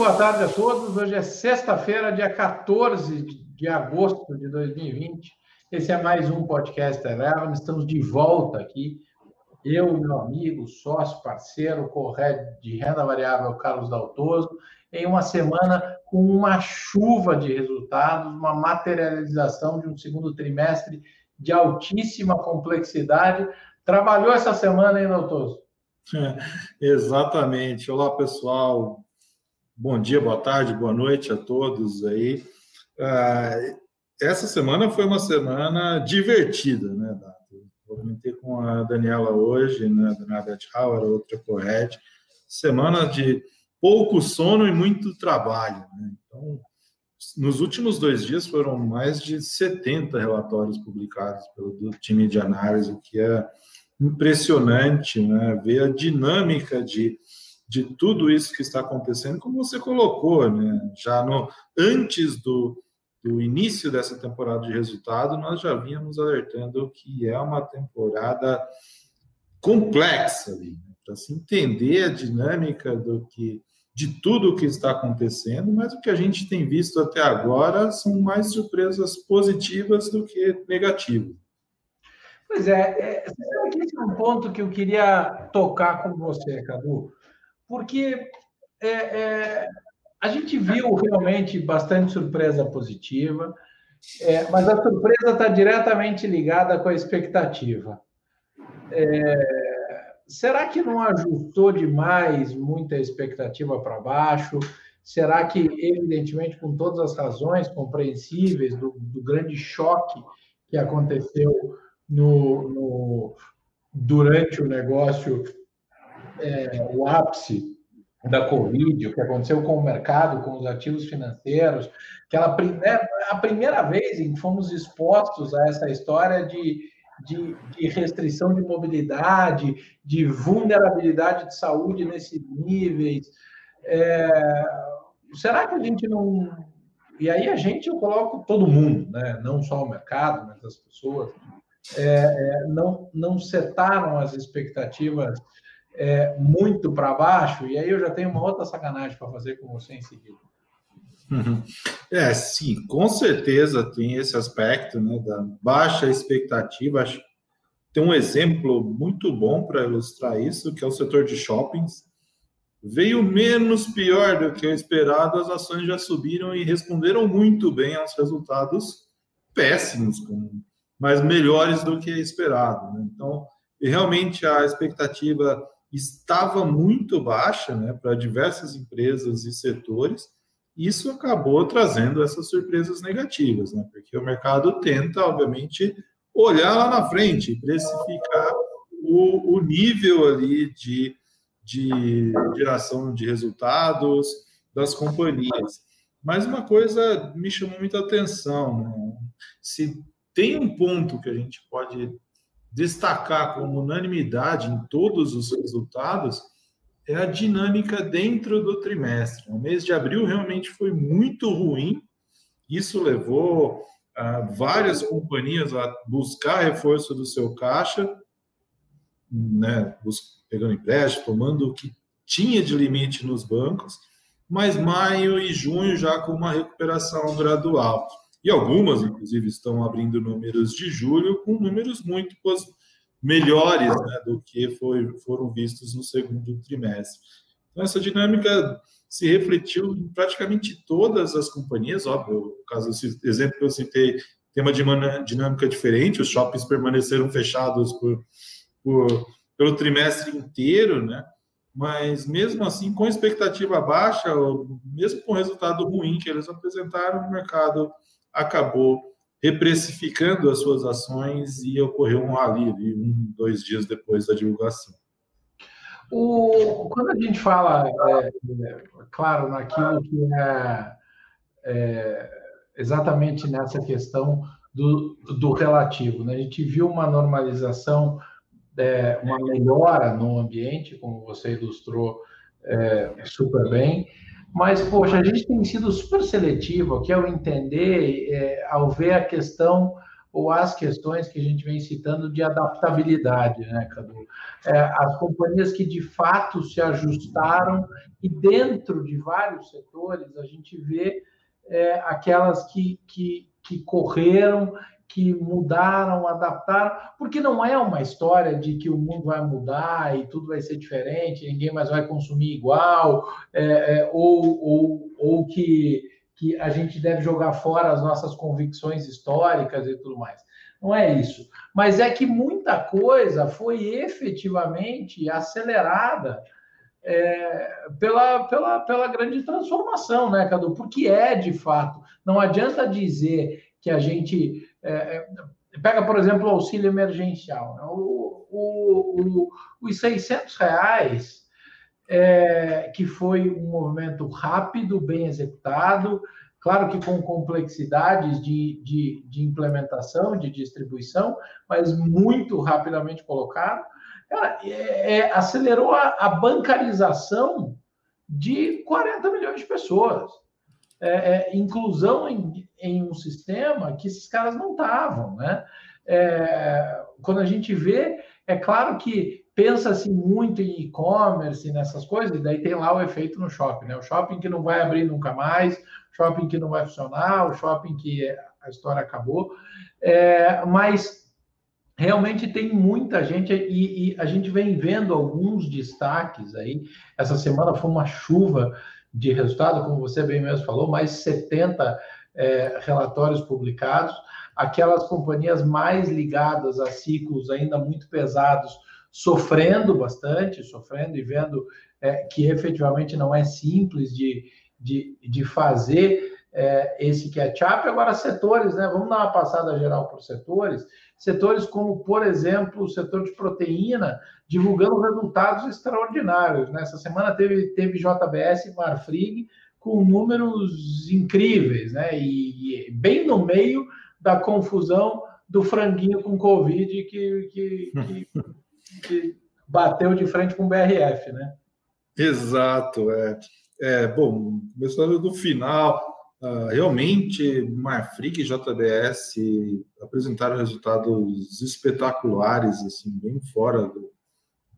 boa tarde a todos. Hoje é sexta-feira, dia 14 de agosto de 2020. Esse é mais um podcast Eleven. Estamos de volta aqui. Eu, meu amigo, sócio, parceiro, correto de renda variável, Carlos Daltoso, em uma semana com uma chuva de resultados, uma materialização de um segundo trimestre de altíssima complexidade. Trabalhou essa semana, hein, Daltoso? É, exatamente. Olá, pessoal. Bom dia, boa tarde, boa noite a todos aí. Ah, essa semana foi uma semana divertida, né, Dato? Comentei com a Daniela hoje, né, da Navet Hauer, outra correte. Semana de pouco sono e muito trabalho, né? Então, nos últimos dois dias foram mais de 70 relatórios publicados pelo time de análise, o que é impressionante, né? Ver a dinâmica de de tudo isso que está acontecendo, como você colocou, né? Já no antes do, do início dessa temporada de resultado, nós já vínhamos alertando que é uma temporada complexa ali, né? para se entender a dinâmica do que de tudo o que está acontecendo, mas o que a gente tem visto até agora são mais surpresas positivas do que negativas. Pois é, é, esse é um ponto que eu queria tocar com você, Cadu porque é, é, a gente viu realmente bastante surpresa positiva, é, mas a surpresa está diretamente ligada com a expectativa. É, será que não ajustou demais muita expectativa para baixo? Será que, evidentemente, com todas as razões compreensíveis do, do grande choque que aconteceu no, no durante o negócio é, o ápice da Covid, o que aconteceu com o mercado, com os ativos financeiros, aquela primeira, a primeira vez em que fomos expostos a essa história de, de, de, restrição de mobilidade, de vulnerabilidade de saúde nesses níveis. É, será que a gente não. E aí a gente, eu coloco todo mundo, né? não só o mercado, mas as pessoas, é, é, não, não setaram as expectativas é, muito para baixo, e aí eu já tenho uma outra sacanagem para fazer com você em seguida. Uhum. É, sim, com certeza tem esse aspecto né, da baixa expectativa. Acho tem um exemplo muito bom para ilustrar isso, que é o setor de shoppings. Veio menos pior do que o esperado, as ações já subiram e responderam muito bem aos resultados péssimos, mas melhores do que esperado. Né? Então, realmente a expectativa estava muito baixa né, para diversas empresas e setores, isso acabou trazendo essas surpresas negativas, né, porque o mercado tenta, obviamente, olhar lá na frente, precificar o, o nível ali de, de geração de resultados das companhias. Mas uma coisa me chamou muita atenção, né? se tem um ponto que a gente pode destacar como unanimidade em todos os resultados é a dinâmica dentro do trimestre. O mês de abril realmente foi muito ruim, isso levou ah, várias companhias a buscar reforço do seu caixa, né, pegando empréstimo, tomando o que tinha de limite nos bancos, mas maio e junho já com uma recuperação gradual. E algumas, inclusive, estão abrindo números de julho com números muito melhores né, do que foi, foram vistos no segundo trimestre. Então, essa dinâmica se refletiu em praticamente todas as companhias, óbvio, no caso desse exemplo que eu citei, tem uma dinâmica diferente, os shoppings permaneceram fechados por, por, pelo trimestre inteiro, né? mas mesmo assim, com expectativa baixa, mesmo com o resultado ruim que eles apresentaram, o mercado acabou reprecificando as suas ações e ocorreu um rally ali, um, dois dias depois da divulgação. O, quando a gente fala, é, é, claro, naquilo que é, é, exatamente nessa questão do, do relativo, né? a gente viu uma normalização, é, uma melhora no ambiente, como você ilustrou é, super bem, mas, poxa, a gente tem sido super seletivo aqui ao entender, é, ao ver a questão ou as questões que a gente vem citando de adaptabilidade, né, Cadu? É, as companhias que de fato se ajustaram e dentro de vários setores a gente vê é, aquelas que, que, que correram, que mudaram, adaptaram, porque não é uma história de que o mundo vai mudar e tudo vai ser diferente, ninguém mais vai consumir igual, é, é, ou, ou, ou que que a gente deve jogar fora as nossas convicções históricas e tudo mais. Não é isso. Mas é que muita coisa foi efetivamente acelerada é, pela, pela, pela grande transformação, né, Cadu? Porque é de fato. Não adianta dizer que a gente. É, é pega, por exemplo, o auxílio emergencial. Né? O, o, o, os 600 reais é, que foi um movimento rápido, bem executado, claro que com complexidades de, de, de implementação, de distribuição, mas muito rapidamente colocado, é, é, acelerou a, a, bancarização de 40 milhões de pessoas. É, é, inclusão em, em, um sistema que esses caras não estavam. Né? É, quando a gente vê, é claro que pensa-se muito em e-commerce, nessas coisas, e daí tem lá o efeito no shopping, né? O shopping que não vai abrir nunca mais, shopping que não vai funcionar, o shopping que a história acabou. É, mas realmente tem muita gente e, e, a gente vem vendo alguns destaques aí. Essa semana foi uma chuva de resultado, como você bem mesmo falou, mais 70 é, relatórios publicados. Aquelas companhias mais ligadas a ciclos ainda muito pesados sofrendo bastante, sofrendo e vendo é, que efetivamente não é simples de, de, de fazer é, esse catch-up. Agora, setores, né? Vamos dar uma passada geral por setores. Setores como, por exemplo, o setor de proteína, divulgando resultados extraordinários. Nessa né? semana teve, teve JBS e Marfrig com números incríveis, né? E, e, bem no meio da confusão do franguinho com Covid que, que, que que bateu de frente com o BRF, né? Exato, é. é bom, começando do final, uh, realmente Marfrig e JBS apresentaram resultados espetaculares, assim, bem fora do,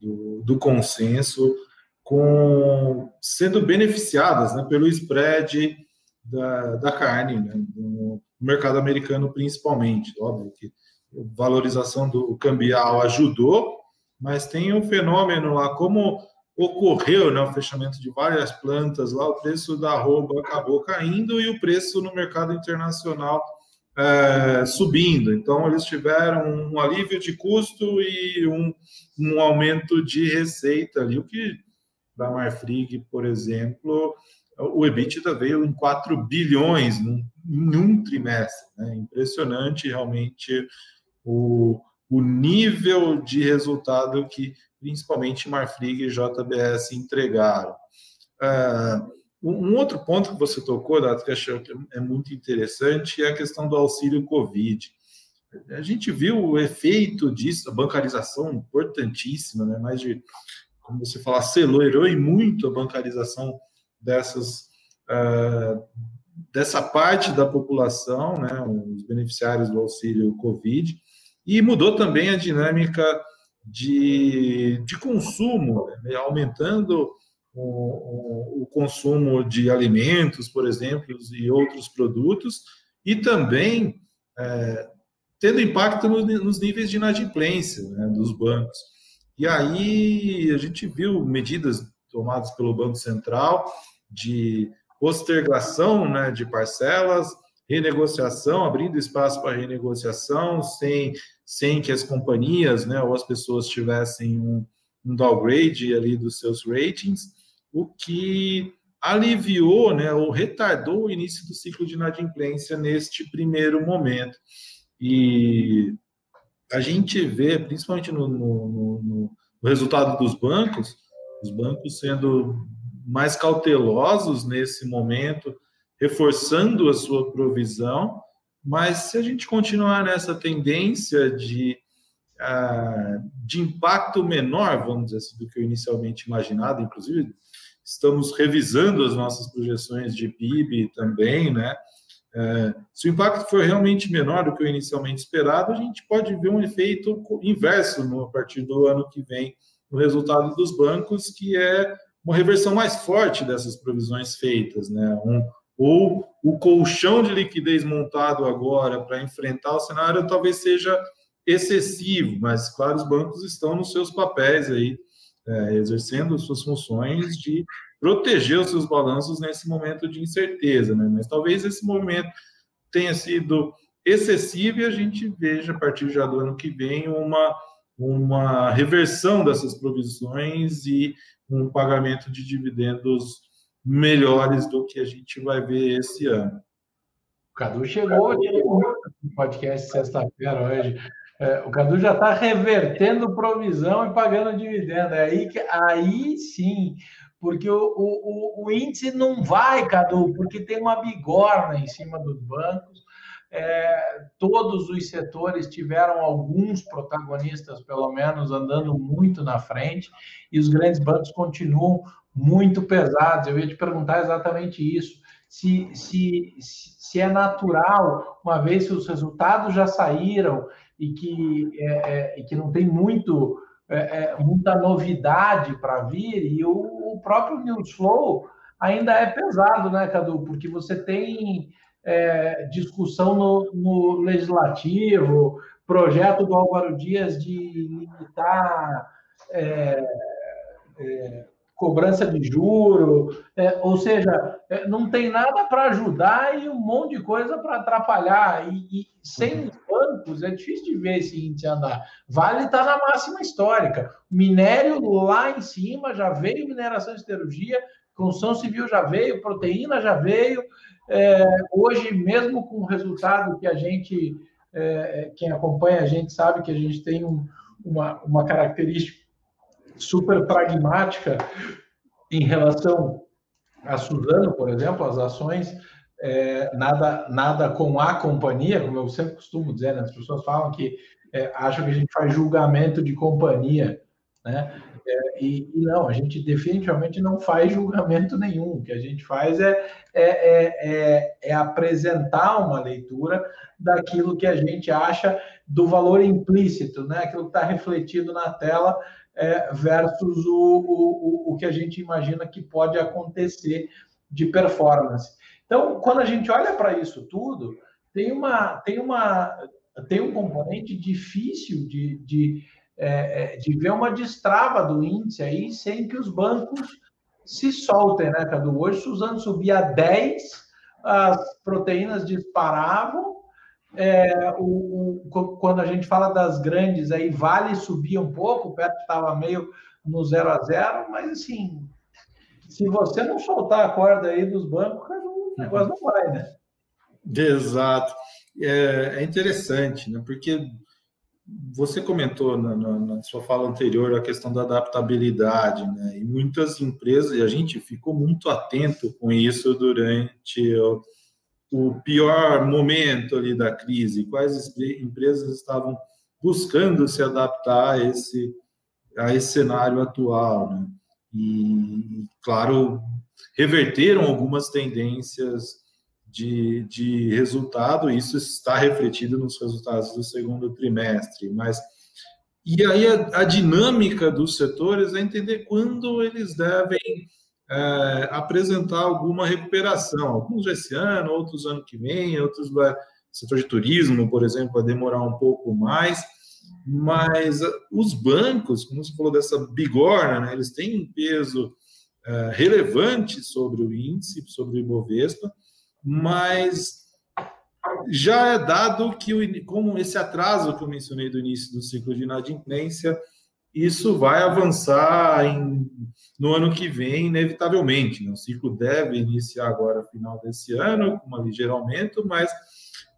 do, do consenso, com sendo beneficiadas né, pelo spread da, da carne, né, no mercado americano principalmente. Óbvio que a valorização do cambial ajudou, mas tem um fenômeno lá, como ocorreu né, o fechamento de várias plantas lá, o preço da arroba acabou caindo e o preço no mercado internacional é, subindo. Então, eles tiveram um alívio de custo e um, um aumento de receita ali, o que, para a Marfrig, por exemplo, o EBITDA veio em 4 bilhões num, em um trimestre. Né? Impressionante, realmente, o, o nível de resultado que principalmente Marfrig e JBS entregaram. Uh, um outro ponto que você tocou, Dato, que acho que é muito interessante, é a questão do auxílio Covid. A gente viu o efeito disso, a bancarização importantíssima, né? mais de, como você fala, acelerou e muito a bancarização dessas, uh, dessa parte da população, né? os beneficiários do auxílio Covid, e mudou também a dinâmica de, de consumo, né? aumentando o, o, o, consumo de alimentos, por exemplo, e outros produtos, e também é, tendo impacto no, nos níveis de inadimplência né, dos bancos. E aí a gente viu medidas tomadas pelo Banco Central de postergação né, de parcelas, renegociação, abrindo espaço para renegociação, sem, sem que as companhias né, ou as pessoas tivessem um, um downgrade ali dos seus ratings, o que aliviou né, ou retardou o início do ciclo de inadimplência neste primeiro momento. E a gente vê, principalmente no, no, no, no resultado dos bancos, os bancos sendo mais cautelosos nesse momento, reforçando a sua provisão, mas se a gente continuar nessa tendência de, uh, de impacto menor, vamos dizer assim, do que o inicialmente imaginado, inclusive estamos revisando as nossas projeções de PIB também, né? É, se o impacto for realmente menor do que o inicialmente esperado, a gente pode ver um efeito inverso no, a partir do ano que vem no resultado dos bancos, que é uma reversão mais forte dessas provisões feitas, né? Um, ou o colchão de liquidez montado agora para enfrentar o cenário talvez seja excessivo, mas claro, os bancos estão nos seus papéis aí, é, exercendo suas funções de proteger os seus balanços nesse momento de incerteza, né? Mas talvez esse momento tenha sido excessivo e a gente veja a partir já do ano que vem uma uma reversão dessas provisões e um pagamento de dividendos melhores do que a gente vai ver esse ano. O Cadu chegou no podcast sexta-feira hoje. É, o Cadu já está revertendo provisão e pagando dividendo. É aí, que, aí sim, porque o, o, o, índice não vai, Cadu, porque tem uma bigorna em cima dos bancos. É, todos os setores tiveram alguns protagonistas, pelo menos, andando muito na frente, e os grandes bancos continuam muito pesados. Eu ia te perguntar exatamente isso. Se, se, se é natural, uma vez que os resultados já saíram e que, é, é, e que não tem muito, é, é muita novidade para vir, e o, o, próprio News Flow ainda é pesado, né, Cadu? Porque você tem é, discussão no, no, legislativo, projeto do Álvaro Dias de limitar é, cobrança de juro, é, ou seja, é, não tem nada para ajudar e um monte de coisa para atrapalhar. E, e, sem os bancos é difícil de ver esse índice andar. Vale está na máxima histórica. Minério lá em cima já veio mineração de siderurgia, construção civil já veio, proteína já veio. É, hoje, mesmo com o resultado que a gente, é, quem acompanha a gente sabe que a gente tem um, uma, uma característica super pragmática em relação a Suzano, por exemplo, as ações, é, nada, nada com a companhia, como eu sempre costumo dizer, né? as pessoas falam que é, acham que a gente faz julgamento de companhia, né? É, e, e, não, a gente definitivamente não faz julgamento nenhum. O que a gente faz é, é, é, é, é apresentar uma leitura daquilo que a gente acha do valor implícito, né? aquilo que está refletido na tela é, versus o, o, o que a gente imagina que pode acontecer de performance. Então, quando a gente olha para isso tudo, tem, uma, tem, uma, tem um componente difícil de, de, é, é de ver uma destrava do índice aí sem que os bancos se soltem, né, Cadu? Hoje, Suzano subia 10, as proteínas disparavam, é, o, o, quando a gente fala das grandes, aí Vale subia um pouco, o Petro estava meio no zero a zero, mas assim, se você não soltar a corda aí dos bancos, o negócio não vai, né? Exato. É, é interessante, né? Porque você comentou na, na, na, sua fala anterior a questão da adaptabilidade, né? E muitas empresas, e a gente ficou muito atento com isso durante o, o pior momento ali da crise, quais empresas estavam buscando se adaptar a esse, a esse cenário atual, né? E, claro, reverteram algumas tendências de, de resultado, isso está refletido nos resultados do segundo trimestre, mas e aí a, a dinâmica dos setores é entender quando eles devem é, apresentar alguma recuperação. Alguns esse ano, outros ano que vem, outros vai. Setor de turismo, por exemplo, vai demorar um pouco mais, mas ah, os bancos, como você falou dessa bigorna, né, eles têm um peso é, relevante sobre o índice, sobre o Ibovespa, mas já é dado que, o, como esse atraso que eu mencionei do início do ciclo de inadimplência, isso vai avançar em, no ano que vem, inevitavelmente. Né? O ciclo deve iniciar agora, final desse ano, com um ligeiro aumento, mas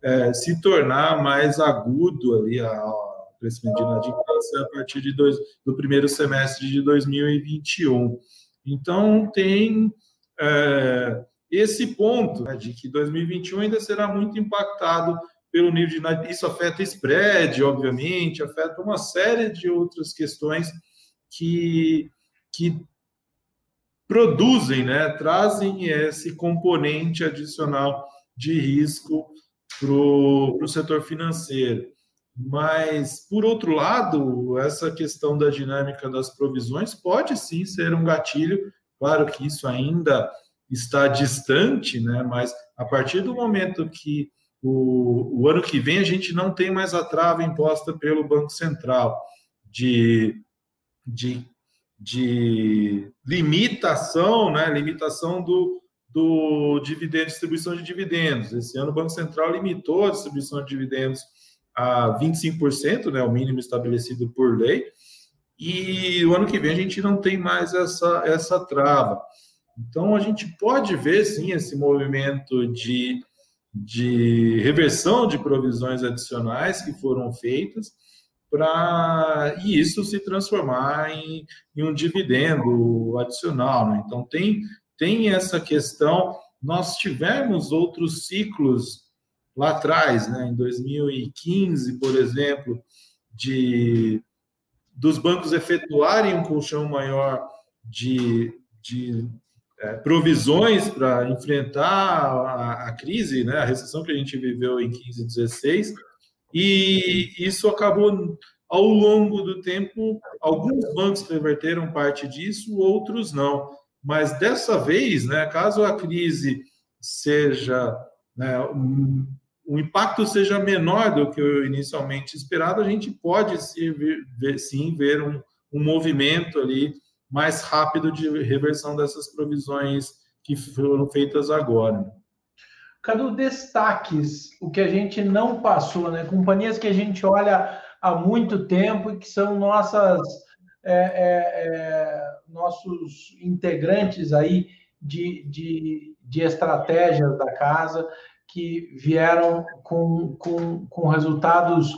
é, se tornar mais agudo ali o crescimento de inadimplência a partir de dois, do primeiro semestre de 2021. Então, tem é, esse ponto né, de que 2021 ainda será muito impactado pelo nível de isso afeta spread, obviamente, afeta uma série de outras questões que, que produzem, né, trazem esse componente adicional de risco para o setor financeiro. Mas, por outro lado, essa questão da dinâmica das provisões pode sim ser um gatilho. Claro que isso ainda está distante, né? mas a partir do momento que o, o ano que vem a gente não tem mais a trava imposta pelo Banco Central de, de, de limitação, né? limitação do, do dividendo, distribuição de dividendos. Esse ano o Banco Central limitou a distribuição de dividendos a 25%, né, o mínimo estabelecido por lei, e o ano que vem a gente não tem mais essa, essa trava. Então, a gente pode ver, sim, esse movimento de, de reversão de provisões adicionais que foram feitas, para e isso se transformar em, em um dividendo adicional. Né? Então, tem, tem essa questão. Nós tivemos outros ciclos lá atrás, né, em 2015, por exemplo, de dos bancos efetuarem um colchão maior de, de é, provisões para enfrentar a, a, crise, né, a recessão que a gente viveu em 15 e 16, e isso acabou ao longo do tempo, alguns bancos reverteram parte disso, outros não. Mas dessa vez, né, caso a crise seja né, o impacto seja menor do que o inicialmente esperado, a gente pode ver, sim ver um, um movimento ali mais rápido de reversão dessas provisões que foram feitas agora. Cadu, destaques, o que a gente não passou, né? Companhias que a gente olha há muito tempo e que são nossas, é, é, é, nossos integrantes aí de, de, de estratégias da casa que vieram com, com, com resultados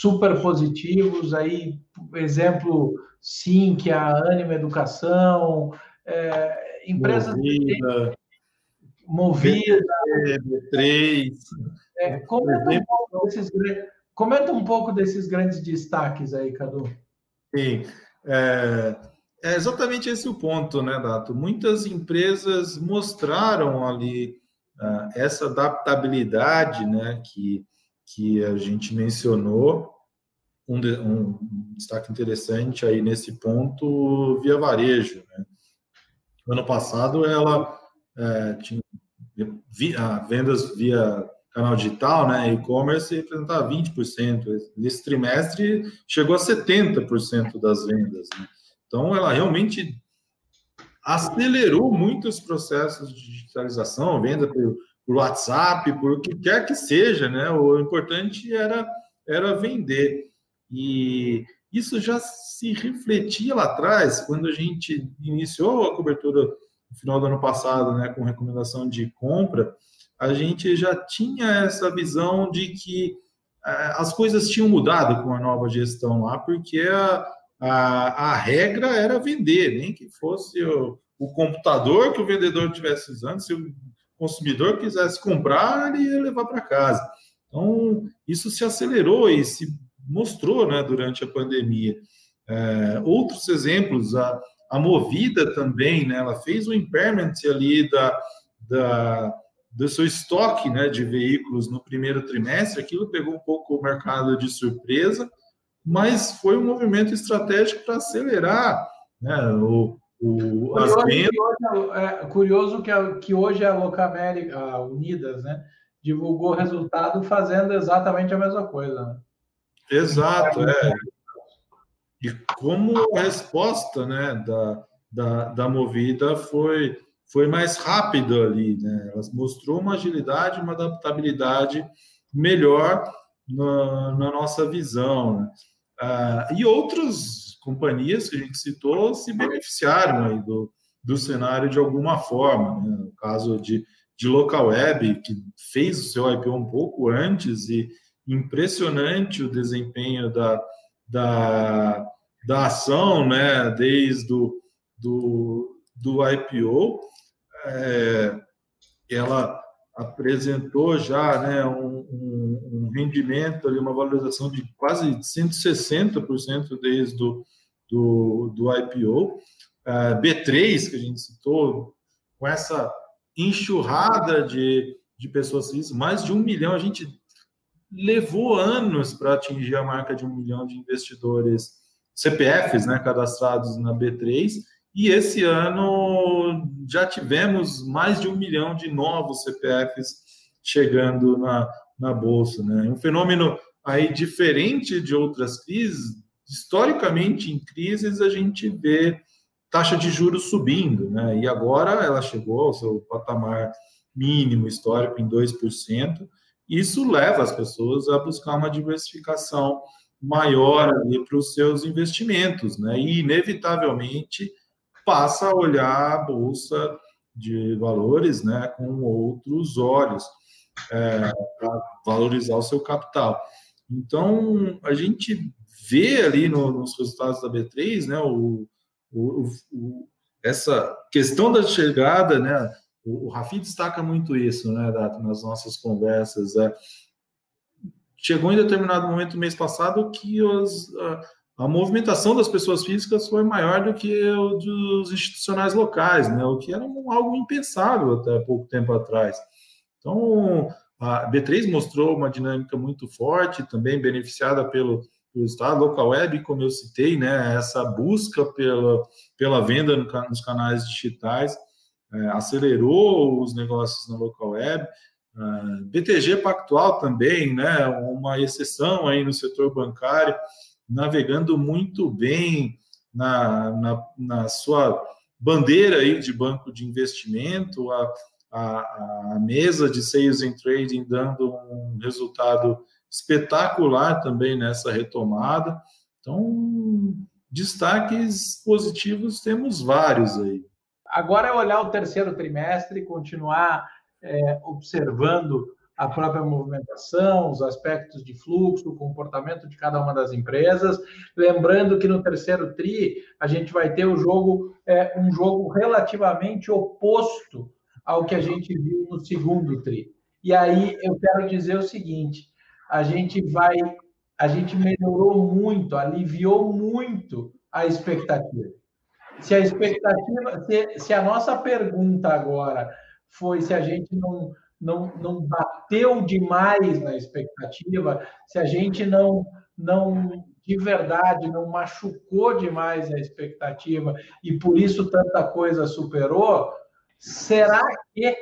super positivos. Aí, exemplo, sim, que a Anima Educação, é, empresas Movida, Movida B3. É, comenta, um pouco desses, comenta um pouco desses grandes destaques aí, Cadu. Sim. É, é exatamente esse o ponto, né, Dato? Muitas empresas mostraram ali uh, essa adaptabilidade né, que, que a gente mencionou, um, de, um, destaque interessante aí nesse ponto, via varejo. Né? Ano passado, ela é, tinha via, vendas via canal digital, né, e-commerce, representava 20%. Nesse trimestre, chegou a 70% das vendas. Né? Então, ela realmente acelerou muito os processos de digitalização, venda por, por WhatsApp, por o que quer que seja, né? O importante era, era vender. E isso já se refletia lá atrás, quando a gente iniciou a cobertura no final do ano passado, né, com recomendação de compra, a gente já tinha essa visão de que eh, as coisas tinham mudado com a nova gestão lá, porque a, a, a regra era vender, nem que fosse o, o computador que o vendedor estivesse usando, se o consumidor quisesse comprar, ia levar para casa. Então, isso se acelerou e se mostrou né, durante a pandemia. É, outros exemplos, a, a Movida também, né, ela fez o impairment ali da, da, do seu estoque né, de veículos no primeiro trimestre, aquilo pegou um pouco o mercado de surpresa, mas foi um movimento estratégico para acelerar né, o, o, as vendas. Que é, é, curioso que, a, que hoje a Locamérica, a Unidas, né, divulgou resultado fazendo exatamente a mesma coisa. Né? Exato, é. E como a resposta né, da, da, da Movida foi, foi mais rápida ali, né? Ela mostrou uma agilidade, uma adaptabilidade melhor na, na nossa visão. Né? Ah, e outras companhias que a gente citou se beneficiaram aí do, do cenário de alguma forma. Né? No caso de, de Local Web, que fez o seu IPO um pouco antes e impressionante o desempenho da, da, da ação, né? desde o do, do IPO. É, ela apresentou já né, um, um, um, rendimento, ali, uma valorização de quase 160% desde do, do IPO. Uh, B3, que a gente citou, com essa enxurrada de, de pessoas físicas, mais de um milhão. A gente levou anos para atingir a marca de um milhão de investidores CPFs né, cadastrados na B3, e esse ano já tivemos mais de um milhão de novos CPFs chegando na, na Bolsa. Né? Um fenômeno aí diferente de outras crises, historicamente em crises a gente vê taxa de juros subindo, né? e agora ela chegou ao seu patamar mínimo histórico em 2%, isso leva as pessoas a buscar uma diversificação maior para os seus investimentos, né? E inevitavelmente passa a olhar a bolsa de valores, né, com outros olhos é, valorizar o seu capital. Então a gente vê ali no, nos resultados da B3, né, o, o, o, essa questão da chegada, né, o, o Rafi destaca muito isso, né, nas nossas conversas. É, chegou em determinado momento, mês passado, que os, a, a, movimentação das pessoas físicas foi maior do que o dos institucionais locais, né? o que era um, algo impensável até pouco tempo atrás. Então, a B3 mostrou uma dinâmica muito forte, também beneficiada pelo, pelo Estado, local web, como eu citei, né? essa busca pela, pela venda no, nos canais digitais, é, acelerou os negócios na local web, Uh, BTG Pactual também, né, uma exceção aí no setor bancário, navegando muito bem na, na, na sua bandeira aí de banco de investimento, a, a, a, mesa de Sales and Trading dando um resultado espetacular também nessa retomada. Então, destaques positivos temos vários aí. Agora é olhar o terceiro trimestre, continuar é, observando a própria movimentação, os aspectos de fluxo, o comportamento de cada uma das empresas. Lembrando que no terceiro TRI a gente vai ter o jogo, é, um jogo relativamente oposto ao que a gente viu no segundo TRI. E aí eu quero dizer o seguinte: a gente vai, a gente melhorou muito, aliviou muito a expectativa. Se a expectativa, se, se a nossa pergunta agora foi se a gente não, não, não bateu demais na expectativa, se a gente não, não de verdade não machucou demais a expectativa e por isso tanta coisa superou, será que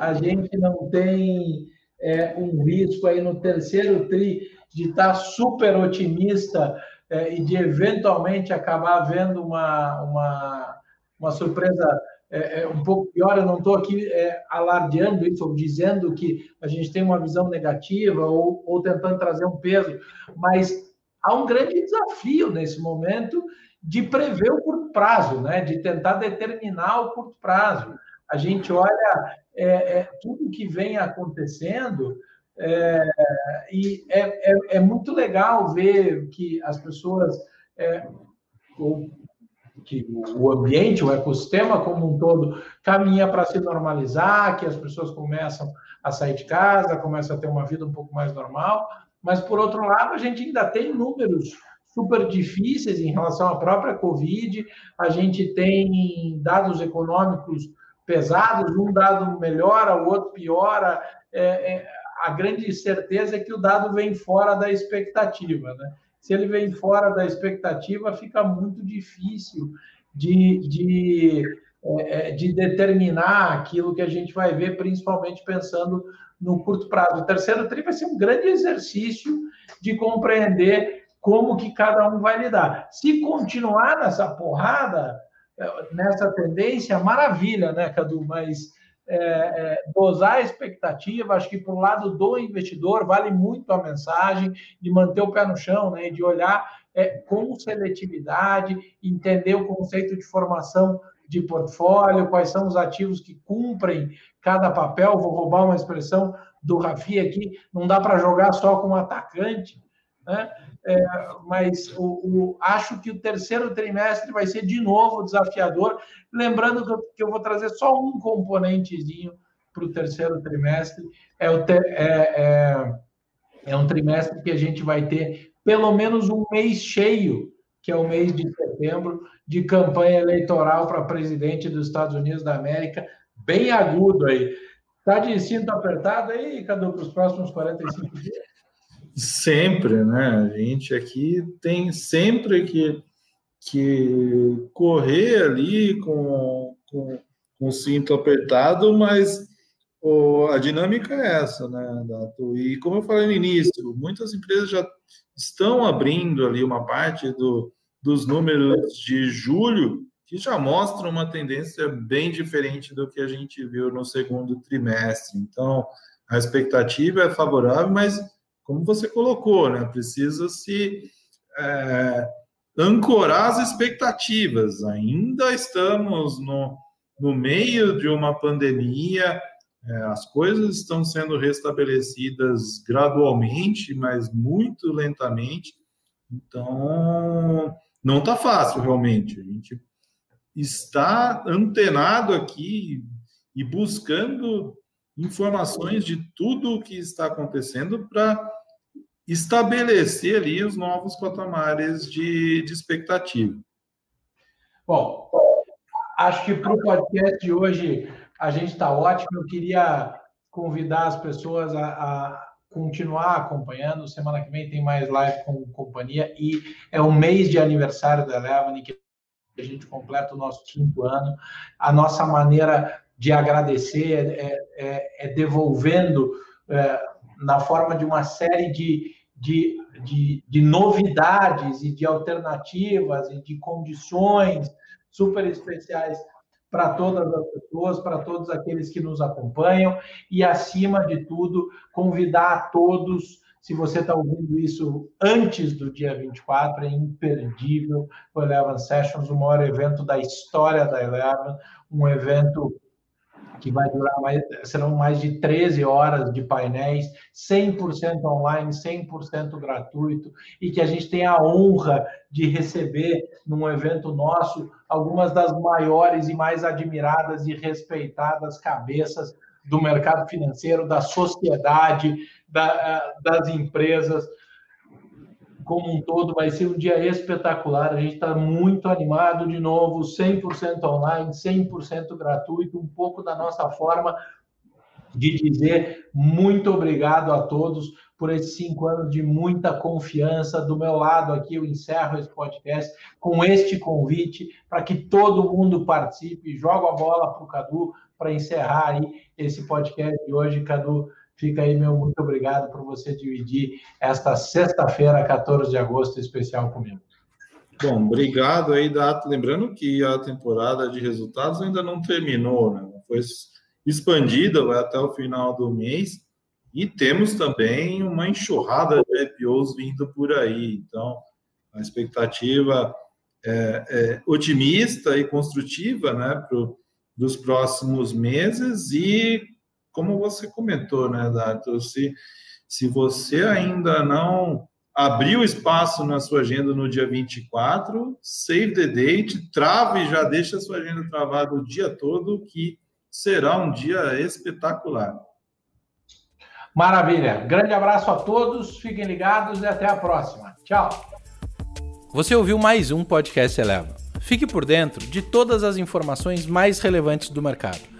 a gente não tem é, um risco aí no terceiro tri de estar super otimista é, e de eventualmente acabar vendo uma, uma, uma surpresa é, é um pouco pior, eu não estou aqui é, alardeando isso, ou dizendo que a gente tem uma visão negativa, ou, ou tentando trazer um peso, mas há um grande desafio nesse momento de prever o curto prazo, né? de tentar determinar o curto prazo. A gente olha é, é, tudo que vem acontecendo é, e é, é, é, muito legal ver que as pessoas, é, que o ambiente, o ecossistema como um todo caminha para se normalizar, que as pessoas começam a sair de casa, começam a ter uma vida um pouco mais normal, mas por outro lado, a gente ainda tem números super difíceis em relação à própria Covid, a gente tem dados econômicos pesados, um dado melhora, o outro piora, é, é, a grande certeza é que o dado vem fora da expectativa, né? se ele vem fora da expectativa, fica muito difícil de, de, é, é, de determinar aquilo que a gente vai ver, principalmente pensando no curto prazo. O terceiro TRI vai ser um grande exercício de compreender como que cada um vai lidar. Se continuar nessa porrada, é, nessa tendência, maravilha, né, Cadu? Mas é, é, dosar a expectativa, acho que para o lado do investidor vale muito a mensagem de manter o pé no chão, né, de olhar é, com seletividade, entender o conceito de formação de portfólio, quais são os ativos que cumprem cada papel. Vou roubar uma expressão do Rafi aqui: não dá para jogar só com atacante. Né? É, mas o, o, acho que o terceiro trimestre vai ser de novo desafiador. Lembrando que eu, que eu vou trazer só um componentezinho para o terceiro trimestre. É, o ter, é, é, é um trimestre que a gente vai ter pelo menos um mês cheio, que é o mês de setembro, de campanha eleitoral para presidente dos Estados Unidos da América, bem agudo aí. Tá de cinto apertado aí, Cadu, para os próximos 45 dias? Sempre, né? A gente aqui tem sempre que, que correr ali com, com, com o cinto apertado, mas o, a dinâmica é essa, né, Dato? E como eu falei no início, muitas empresas já estão abrindo ali uma parte do, dos números de julho que já mostram uma tendência bem diferente do que a gente viu no segundo trimestre. Então, a expectativa é favorável, mas como você colocou, né, precisa se é, ancorar as expectativas. Ainda estamos no, no meio de uma pandemia, é, as coisas estão sendo restabelecidas gradualmente, mas muito lentamente. Então, não está fácil realmente. A gente está antenado aqui e buscando informações de tudo o que está acontecendo para estabelecer ali os novos patamares de, de expectativa. Bom, acho que para o podcast de hoje a gente está ótimo. Eu queria convidar as pessoas a, a, continuar acompanhando. Semana que vem tem mais live com companhia e é o mês de aniversário da Eleven que a gente completa o nosso quinto ano. A nossa maneira de agradecer é, é, é devolvendo é, na forma de uma série de, de, de, de novidades e de alternativas e de condições super especiais para todas as pessoas, para todos aqueles que nos acompanham e, acima de tudo, convidar a todos. Se você está ouvindo isso antes do dia 24, é imperdível o Eleven Sessions, o maior evento da história da Eleven, um evento que vai durar mais, serão mais de 13 horas de painéis, 100% online, 100% gratuito, e que a gente tem a honra de receber num evento nosso algumas das maiores e mais admiradas e respeitadas cabeças do mercado financeiro, da sociedade, da, das empresas como um todo. Vai ser um dia espetacular. A gente está muito animado de novo, 100% online, 100% gratuito, um pouco da nossa forma de dizer muito obrigado a todos por esses cinco anos de muita confiança. Do meu lado aqui, eu encerro esse podcast com este convite para que todo mundo participe. Jogo a bola para o Cadu para encerrar aí esse podcast de hoje. Cadu, Fica aí meu muito obrigado por você dividir esta sexta-feira, 14 de agosto, especial comigo. Bom, obrigado aí, Dato. Lembrando que a temporada de resultados ainda não terminou, né? Foi expandida, vai até o final do mês. E temos também uma enxurrada de IPOs vindo por aí. Então, a expectativa é, é otimista e construtiva né, para os próximos meses. E como você comentou, né, Dato, se, se você ainda não abriu espaço na sua agenda no dia 24, save the date, trave e já deixa a sua agenda travada o dia todo, que será um dia espetacular. Maravilha. Grande abraço a todos, fiquem ligados e até a próxima. Tchau. Você ouviu mais um podcast Eleva. Fique por dentro de todas as informações mais relevantes do mercado